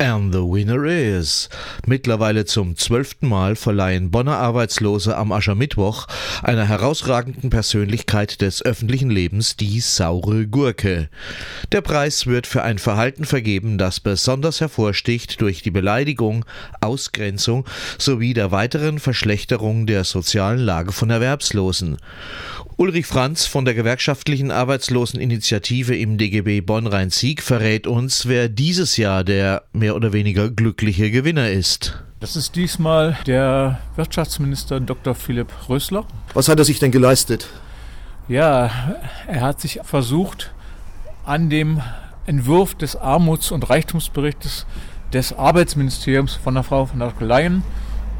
And the winner is. Mittlerweile zum zwölften Mal verleihen Bonner Arbeitslose am Aschermittwoch einer herausragenden Persönlichkeit des öffentlichen Lebens die saure Gurke. Der Preis wird für ein Verhalten vergeben, das besonders hervorsticht durch die Beleidigung, Ausgrenzung sowie der weiteren Verschlechterung der sozialen Lage von Erwerbslosen. Ulrich Franz von der gewerkschaftlichen Arbeitsloseninitiative im DGB Bonn-Rhein-Sieg verrät uns, wer dieses Jahr der mehr oder weniger glückliche Gewinner ist. Das ist diesmal der Wirtschaftsminister Dr. Philipp Rösler. Was hat er sich denn geleistet? Ja, er hat sich versucht, an dem Entwurf des Armuts- und Reichtumsberichtes des Arbeitsministeriums von der Frau von der Leyen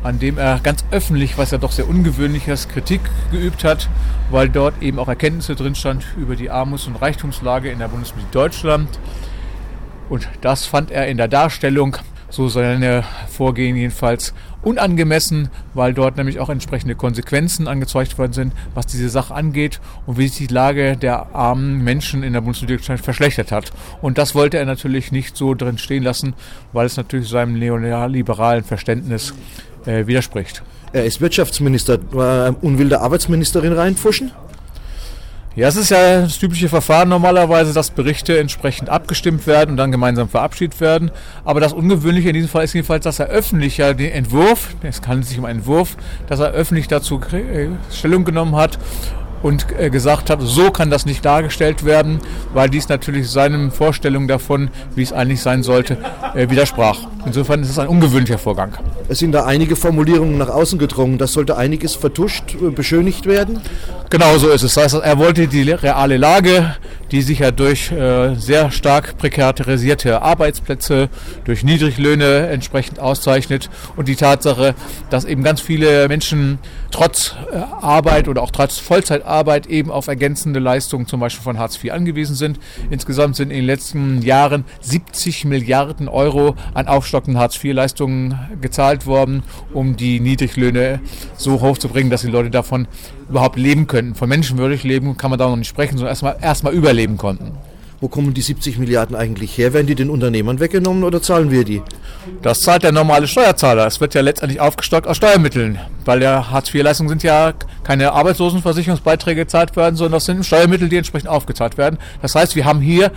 an dem er ganz öffentlich, was ja doch sehr ungewöhnlich ist, Kritik geübt hat, weil dort eben auch Erkenntnisse drin stand über die Armuts- und Reichtumslage in der Bundesrepublik Deutschland. Und das fand er in der Darstellung, so seine Vorgehen jedenfalls, unangemessen, weil dort nämlich auch entsprechende Konsequenzen angezeigt worden sind, was diese Sache angeht und wie sich die Lage der armen Menschen in der Bundesrepublik Deutschland verschlechtert hat. Und das wollte er natürlich nicht so drin stehen lassen, weil es natürlich seinem neoliberalen Verständnis äh, widerspricht. Er ist Wirtschaftsminister. Und will der Arbeitsministerin reinpfuschen? Ja, es ist ja das typische Verfahren normalerweise, dass Berichte entsprechend abgestimmt werden und dann gemeinsam verabschiedet werden. Aber das Ungewöhnliche in diesem Fall ist jedenfalls, dass er öffentlich ja den Entwurf, es handelt sich um einen Entwurf, dass er öffentlich dazu äh, Stellung genommen hat und äh, gesagt hat, so kann das nicht dargestellt werden, weil dies natürlich seinen Vorstellungen davon, wie es eigentlich sein sollte, äh, widersprach. Insofern ist es ein ungewöhnlicher Vorgang. Es sind da einige Formulierungen nach außen gedrungen. Das sollte einiges vertuscht, äh, beschönigt werden? Genau so ist es. Das heißt, er wollte die reale Lage, die sich ja durch äh, sehr stark prekarisierte Arbeitsplätze, durch Niedriglöhne entsprechend auszeichnet und die Tatsache, dass eben ganz viele Menschen trotz äh, Arbeit oder auch trotz Vollzeitarbeit eben auf ergänzende Leistungen zum Beispiel von Hartz IV angewiesen sind. Insgesamt sind in den letzten Jahren 70 Milliarden Euro an aufstockenden Hartz IV-Leistungen gezahlt worden, um die Niedriglöhne so hoch zu bringen, dass die Leute davon überhaupt leben könnten. Von menschenwürdig leben kann man da noch nicht sprechen, sondern erstmal erstmal überleben konnten. Wo kommen die 70 Milliarden eigentlich her? Werden die den Unternehmern weggenommen oder zahlen wir die? Das zahlt der normale Steuerzahler. Es wird ja letztendlich aufgestockt aus Steuermitteln, weil ja Hartz-IV-Leistungen sind ja keine Arbeitslosenversicherungsbeiträge gezahlt werden, sondern das sind Steuermittel, die entsprechend aufgezahlt werden. Das heißt, wir haben hier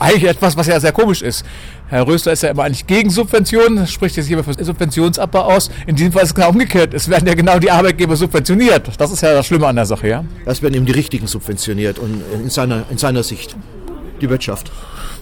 eigentlich etwas, was ja sehr komisch ist. Herr Röster ist ja immer eigentlich gegen Subventionen, spricht jetzt immer für Subventionsabbau aus. In diesem Fall ist es genau umgekehrt. Es werden ja genau die Arbeitgeber subventioniert. Das ist ja das Schlimme an der Sache, ja. Es werden eben die Richtigen subventioniert und in seiner, in seiner Sicht die Wirtschaft.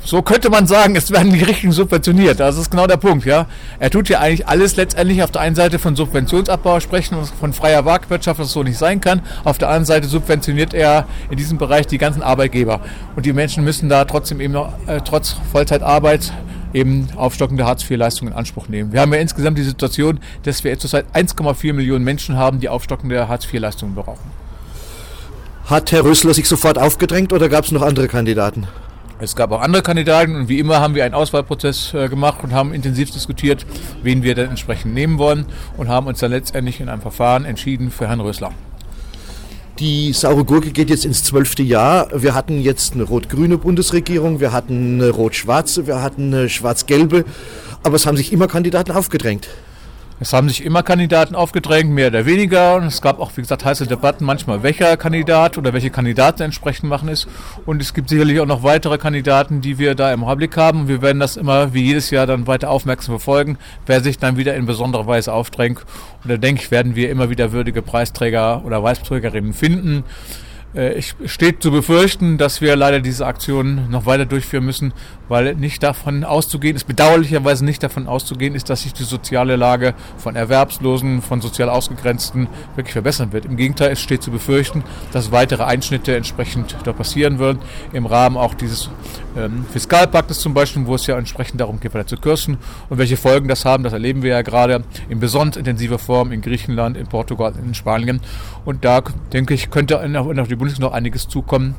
So könnte man sagen, es werden die Richtigen subventioniert. Das ist genau der Punkt, ja. Er tut ja eigentlich alles letztendlich auf der einen Seite von Subventionsabbau sprechen und von freier Marktwirtschaft, was so nicht sein kann. Auf der anderen Seite subventioniert er in diesem Bereich die ganzen Arbeitgeber. Und die Menschen müssen da trotzdem eben noch, äh, trotz Vollzeitarbeit eben aufstockende Hartz-IV-Leistungen in Anspruch nehmen. Wir haben ja insgesamt die Situation, dass wir zurzeit 1,4 Millionen Menschen haben, die aufstockende Hartz-IV-Leistungen brauchen. Hat Herr Rösler sich sofort aufgedrängt oder gab es noch andere Kandidaten? Es gab auch andere Kandidaten und wie immer haben wir einen Auswahlprozess äh, gemacht und haben intensiv diskutiert, wen wir dann entsprechend nehmen wollen und haben uns dann letztendlich in einem Verfahren entschieden für Herrn Rösler. Die saure Gurke geht jetzt ins zwölfte Jahr. Wir hatten jetzt eine rot-grüne Bundesregierung, wir hatten eine rot-schwarze, wir hatten eine schwarz-gelbe, aber es haben sich immer Kandidaten aufgedrängt. Es haben sich immer Kandidaten aufgedrängt, mehr oder weniger. Es gab auch, wie gesagt, heiße Debatten manchmal, welcher Kandidat oder welche Kandidaten entsprechend machen ist. Und es gibt sicherlich auch noch weitere Kandidaten, die wir da im Blick haben. Wir werden das immer wie jedes Jahr dann weiter aufmerksam verfolgen, wer sich dann wieder in besonderer Weise aufdrängt. Und da denke ich, werden wir immer wieder würdige Preisträger oder Preisträgerinnen finden. Äh, es steht zu befürchten, dass wir leider diese Aktion noch weiter durchführen müssen, weil nicht davon auszugehen ist, bedauerlicherweise nicht davon auszugehen ist, dass sich die soziale Lage von Erwerbslosen, von sozial Ausgegrenzten wirklich verbessern wird. Im Gegenteil, es steht zu befürchten, dass weitere Einschnitte entsprechend da passieren würden, im Rahmen auch dieses ähm, Fiskalpaktes zum Beispiel, wo es ja entsprechend darum geht, weiter zu kürzen. Und welche Folgen das haben, das erleben wir ja gerade in besonders intensiver Form in Griechenland, in Portugal, in Spanien. Und da, denke ich, könnte auf die Bundesregierung noch einiges zukommen.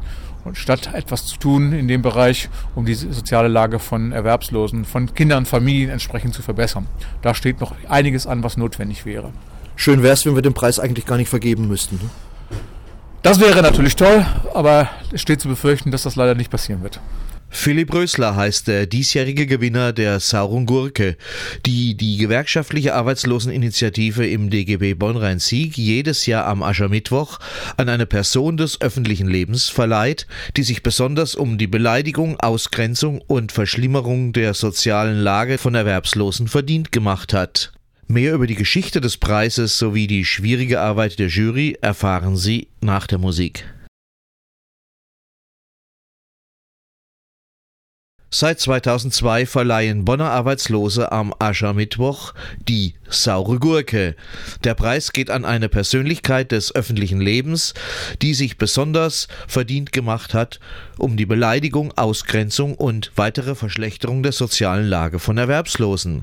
Und statt etwas zu tun in dem Bereich, um die soziale Lage von Erwerbslosen, von Kindern, Familien entsprechend zu verbessern. Da steht noch einiges an, was notwendig wäre. Schön wäre es, wenn wir den Preis eigentlich gar nicht vergeben müssten. Ne? Das wäre natürlich toll, aber es steht zu befürchten, dass das leider nicht passieren wird. Philipp Rösler heißt der diesjährige Gewinner der Sauren Gurke, die die gewerkschaftliche Arbeitsloseninitiative im DGB Bonn-Rhein-Sieg jedes Jahr am Aschermittwoch an eine Person des öffentlichen Lebens verleiht, die sich besonders um die Beleidigung, Ausgrenzung und Verschlimmerung der sozialen Lage von Erwerbslosen verdient gemacht hat. Mehr über die Geschichte des Preises sowie die schwierige Arbeit der Jury erfahren Sie nach der Musik. Seit 2002 verleihen Bonner Arbeitslose am Aschermittwoch die Saure Gurke. Der Preis geht an eine Persönlichkeit des öffentlichen Lebens, die sich besonders verdient gemacht hat, um die Beleidigung, Ausgrenzung und weitere Verschlechterung der sozialen Lage von Erwerbslosen.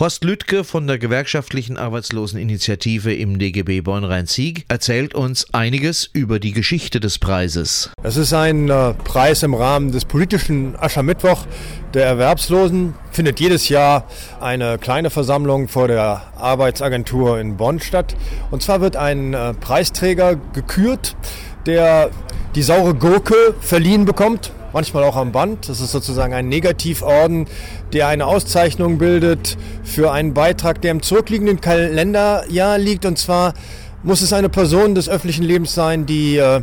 Horst Lüttke von der gewerkschaftlichen Arbeitsloseninitiative im DGB Bonn-Rhein-Sieg erzählt uns einiges über die Geschichte des Preises. Es ist ein äh, Preis im Rahmen des politischen Aschermittwochs Mittwoch der Erwerbslosen findet jedes Jahr eine kleine Versammlung vor der Arbeitsagentur in Bonn statt. Und zwar wird ein äh, Preisträger gekürt, der die saure Gurke verliehen bekommt, manchmal auch am Band. Das ist sozusagen ein Negativorden, der eine Auszeichnung bildet für einen Beitrag, der im zurückliegenden Kalenderjahr liegt. Und zwar muss es eine Person des öffentlichen Lebens sein, die äh,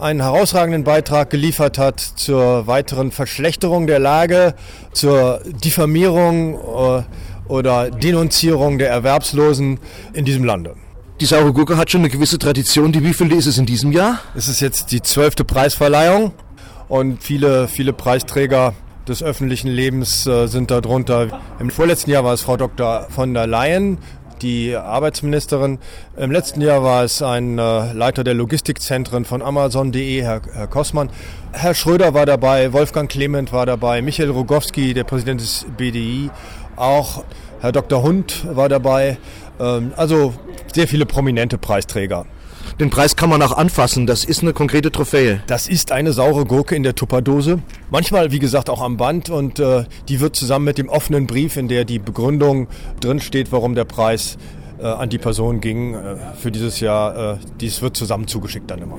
einen herausragenden Beitrag geliefert hat zur weiteren Verschlechterung der Lage, zur Diffamierung äh, oder Denunzierung der Erwerbslosen in diesem Lande. Die saure Gurke hat schon eine gewisse Tradition. Die wievielte ist es in diesem Jahr? Es ist jetzt die zwölfte Preisverleihung und viele, viele Preisträger des öffentlichen Lebens äh, sind darunter. Im vorletzten Jahr war es Frau Dr. von der Leyen, die Arbeitsministerin. Im letzten Jahr war es ein äh, Leiter der Logistikzentren von Amazon.de, Herr, Herr Kossmann. Herr Schröder war dabei, Wolfgang Clement war dabei, Michael Rogowski, der Präsident des BDI, auch Herr Dr. Hund war dabei. Ähm, also sehr viele prominente Preisträger. Den Preis kann man auch anfassen. Das ist eine konkrete Trophäe. Das ist eine saure Gurke in der Tupperdose. Manchmal, wie gesagt, auch am Band. Und äh, die wird zusammen mit dem offenen Brief, in der die Begründung drinsteht, warum der Preis äh, an die Person ging, äh, für dieses Jahr, äh, dies wird zusammen zugeschickt dann immer.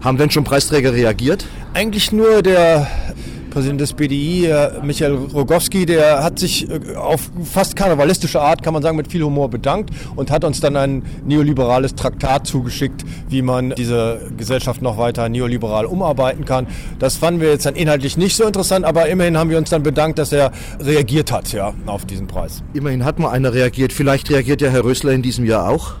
Haben denn schon Preisträger reagiert? Eigentlich nur der Präsident des BDI, Michael Rogowski, der hat sich äh, auf fast karnevalistische Art, kann man sagen, mit viel Humor bedankt und hat uns dann ein neoliberales Traktat zugeschickt, wie man diese Gesellschaft noch weiter neoliberal umarbeiten kann. Das fanden wir jetzt dann inhaltlich nicht so interessant, aber immerhin haben wir uns dann bedankt, dass er reagiert hat ja, auf diesen Preis. Immerhin hat mal einer reagiert. Vielleicht reagiert ja Herr Rösler in diesem Jahr auch.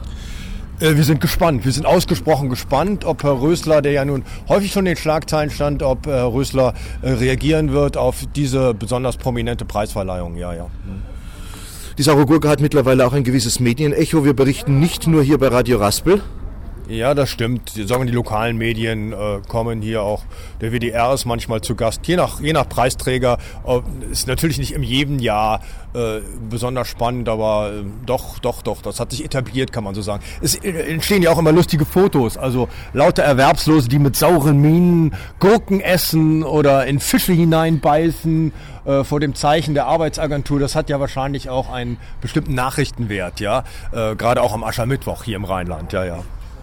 Äh, wir sind gespannt. Wir sind ausgesprochen gespannt, ob Herr Rösler, der ja nun häufig schon in den Schlagzeilen stand, ob Herr Rösler äh, reagieren wird auf diese besonders prominente Preisverleihung. Ja, ja. Die Saure Gurke hat mittlerweile auch ein gewisses Medienecho. Wir berichten nicht nur hier bei Radio Raspel. Ja, das stimmt. Sagen die lokalen Medien äh, kommen hier auch. Der WDR ist manchmal zu Gast. Je nach, je nach Preisträger äh, ist natürlich nicht in jedem Jahr äh, besonders spannend, aber äh, doch, doch, doch. Das hat sich etabliert, kann man so sagen. Es äh, entstehen ja auch immer lustige Fotos. Also lauter Erwerbslose, die mit sauren Minen Gurken essen oder in Fische hineinbeißen äh, vor dem Zeichen der Arbeitsagentur. Das hat ja wahrscheinlich auch einen bestimmten Nachrichtenwert, ja. Gerade auch am Aschermittwoch hier im Rheinland, ja, ja.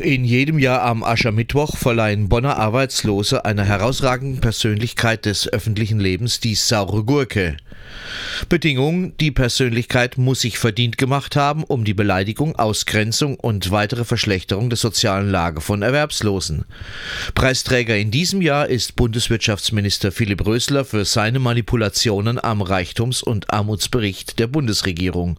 In jedem Jahr am Aschermittwoch verleihen Bonner Arbeitslose einer herausragenden Persönlichkeit des öffentlichen Lebens die saure Gurke. Bedingung, die Persönlichkeit muss sich verdient gemacht haben, um die Beleidigung, Ausgrenzung und weitere Verschlechterung der sozialen Lage von Erwerbslosen. Preisträger in diesem Jahr ist Bundeswirtschaftsminister Philipp Rösler für seine Manipulationen am Reichtums- und Armutsbericht der Bundesregierung.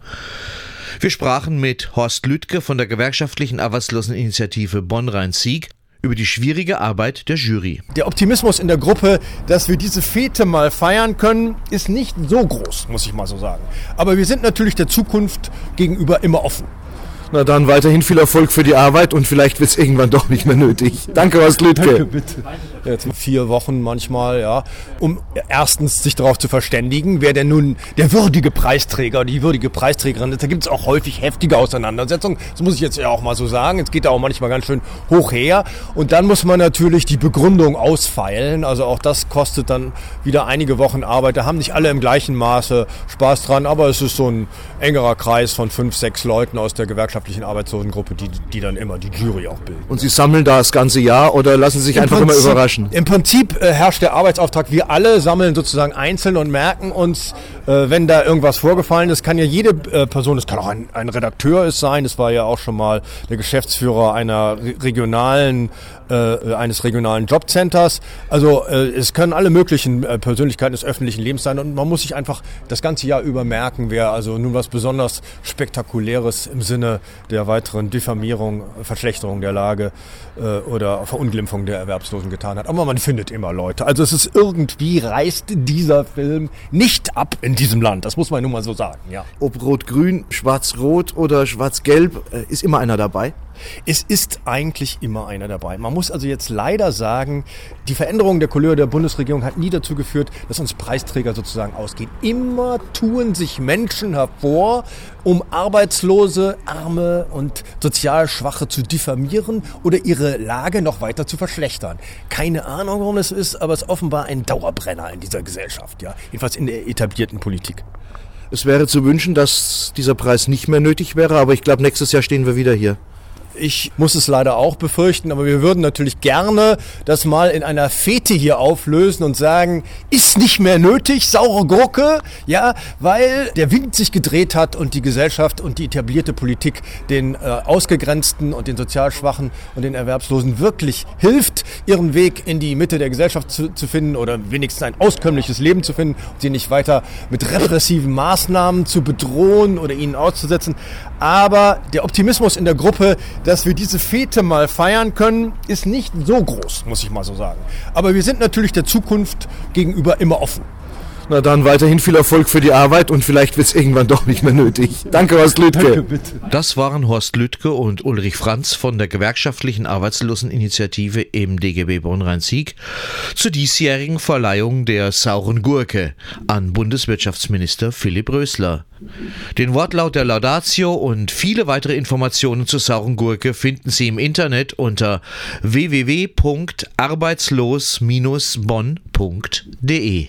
Wir sprachen mit Horst Lüttke von der gewerkschaftlichen Arbeitsloseninitiative Bonn-Rhein-Sieg über die schwierige Arbeit der Jury. Der Optimismus in der Gruppe, dass wir diese Fete mal feiern können, ist nicht so groß, muss ich mal so sagen. Aber wir sind natürlich der Zukunft gegenüber immer offen. Na dann weiterhin viel Erfolg für die Arbeit und vielleicht wird es irgendwann doch nicht mehr nötig. Danke, Horst Lütke. Danke, bitte. Jetzt vier Wochen manchmal, ja, um erstens sich darauf zu verständigen, wer denn nun der würdige Preisträger, die würdige Preisträgerin ist. Da gibt es auch häufig heftige Auseinandersetzungen. Das muss ich jetzt ja auch mal so sagen. Es geht da auch manchmal ganz schön hoch her. Und dann muss man natürlich die Begründung ausfeilen. Also auch das kostet dann wieder einige Wochen Arbeit. Da haben nicht alle im gleichen Maße Spaß dran, aber es ist so ein engerer Kreis von fünf, sechs Leuten aus der Gewerkschaft gewerkschaftlichen Arbeitslosengruppe, die, die dann immer die Jury auch bilden. Und Sie sammeln da das ganze Jahr oder lassen Sie sich Im einfach Prinzip, immer überraschen? Im Prinzip äh, herrscht der Arbeitsauftrag. Wir alle sammeln sozusagen einzeln und merken uns, äh, wenn da irgendwas vorgefallen ist. Kann ja jede äh, Person, es kann auch ein, ein Redakteur es sein. Es war ja auch schon mal der Geschäftsführer einer re- regionalen äh, eines regionalen Jobcenters. Also äh, es können alle möglichen äh, Persönlichkeiten des öffentlichen Lebens sein und man muss sich einfach das ganze Jahr über merken, wer also nun was besonders Spektakuläres im Sinne der weiteren Diffamierung, Verschlechterung der Lage äh, oder Verunglimpfung der Erwerbslosen getan hat. Aber man findet immer Leute. Also es ist irgendwie reißt dieser Film nicht ab in diesem Land. Das muss man nun mal so sagen, ja. Ob rot-grün, schwarz-rot oder schwarz-gelb, äh, ist immer einer dabei. Es ist eigentlich immer einer dabei. Man muss also jetzt leider sagen, die Veränderung der Couleur der Bundesregierung hat nie dazu geführt, dass uns Preisträger sozusagen ausgehen. Immer tun sich Menschen hervor, um Arbeitslose, Arme und sozial Schwache zu diffamieren oder ihre Lage noch weiter zu verschlechtern. Keine Ahnung, warum das ist, aber es ist offenbar ein Dauerbrenner in dieser Gesellschaft, ja. Jedenfalls in der etablierten Politik. Es wäre zu wünschen, dass dieser Preis nicht mehr nötig wäre, aber ich glaube, nächstes Jahr stehen wir wieder hier. Ich muss es leider auch befürchten, aber wir würden natürlich gerne das mal in einer Fete hier auflösen und sagen, ist nicht mehr nötig, saure Gurke, ja, weil der Wind sich gedreht hat und die Gesellschaft und die etablierte Politik den äh, Ausgegrenzten und den sozial Schwachen und den Erwerbslosen wirklich hilft, ihren Weg in die Mitte der Gesellschaft zu, zu finden oder wenigstens ein auskömmliches Leben zu finden und sie nicht weiter mit repressiven Maßnahmen zu bedrohen oder ihnen auszusetzen. Aber der Optimismus in der Gruppe, dass wir diese Fete mal feiern können, ist nicht so groß, muss ich mal so sagen. Aber wir sind natürlich der Zukunft gegenüber immer offen. Na dann weiterhin viel Erfolg für die Arbeit und vielleicht wird es irgendwann doch nicht mehr nötig. Danke, Horst Lüdke. Das waren Horst Lüttke und Ulrich Franz von der gewerkschaftlichen Arbeitsloseninitiative im DGB Bonn-Rhein-Sieg zur diesjährigen Verleihung der Sauren Gurke an Bundeswirtschaftsminister Philipp Rösler. Den Wortlaut der Laudatio und viele weitere Informationen zur Sauren Gurke finden Sie im Internet unter www.arbeitslos-bonn.de.